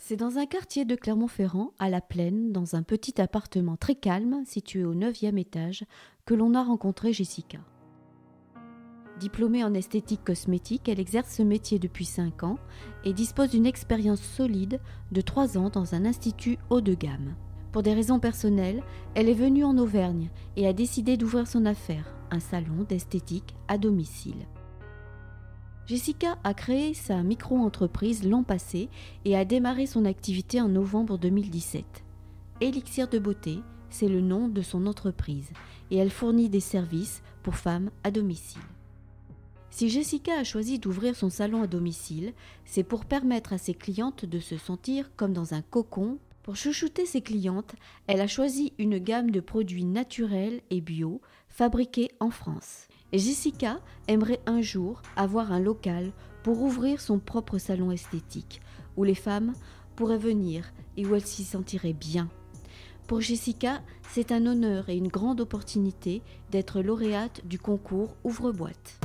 C'est dans un quartier de Clermont-Ferrand, à la plaine, dans un petit appartement très calme, situé au 9e étage, que l'on a rencontré Jessica. Diplômée en esthétique cosmétique, elle exerce ce métier depuis 5 ans et dispose d'une expérience solide de 3 ans dans un institut haut de gamme. Pour des raisons personnelles, elle est venue en Auvergne et a décidé d'ouvrir son affaire, un salon d'esthétique à domicile. Jessica a créé sa micro-entreprise l'an passé et a démarré son activité en novembre 2017. Elixir de beauté, c'est le nom de son entreprise et elle fournit des services pour femmes à domicile. Si Jessica a choisi d'ouvrir son salon à domicile, c'est pour permettre à ses clientes de se sentir comme dans un cocon. Pour chouchouter ses clientes, elle a choisi une gamme de produits naturels et bio fabriqués en France. Jessica aimerait un jour avoir un local pour ouvrir son propre salon esthétique, où les femmes pourraient venir et où elles s'y sentiraient bien. Pour Jessica, c'est un honneur et une grande opportunité d'être lauréate du concours Ouvre-boîte.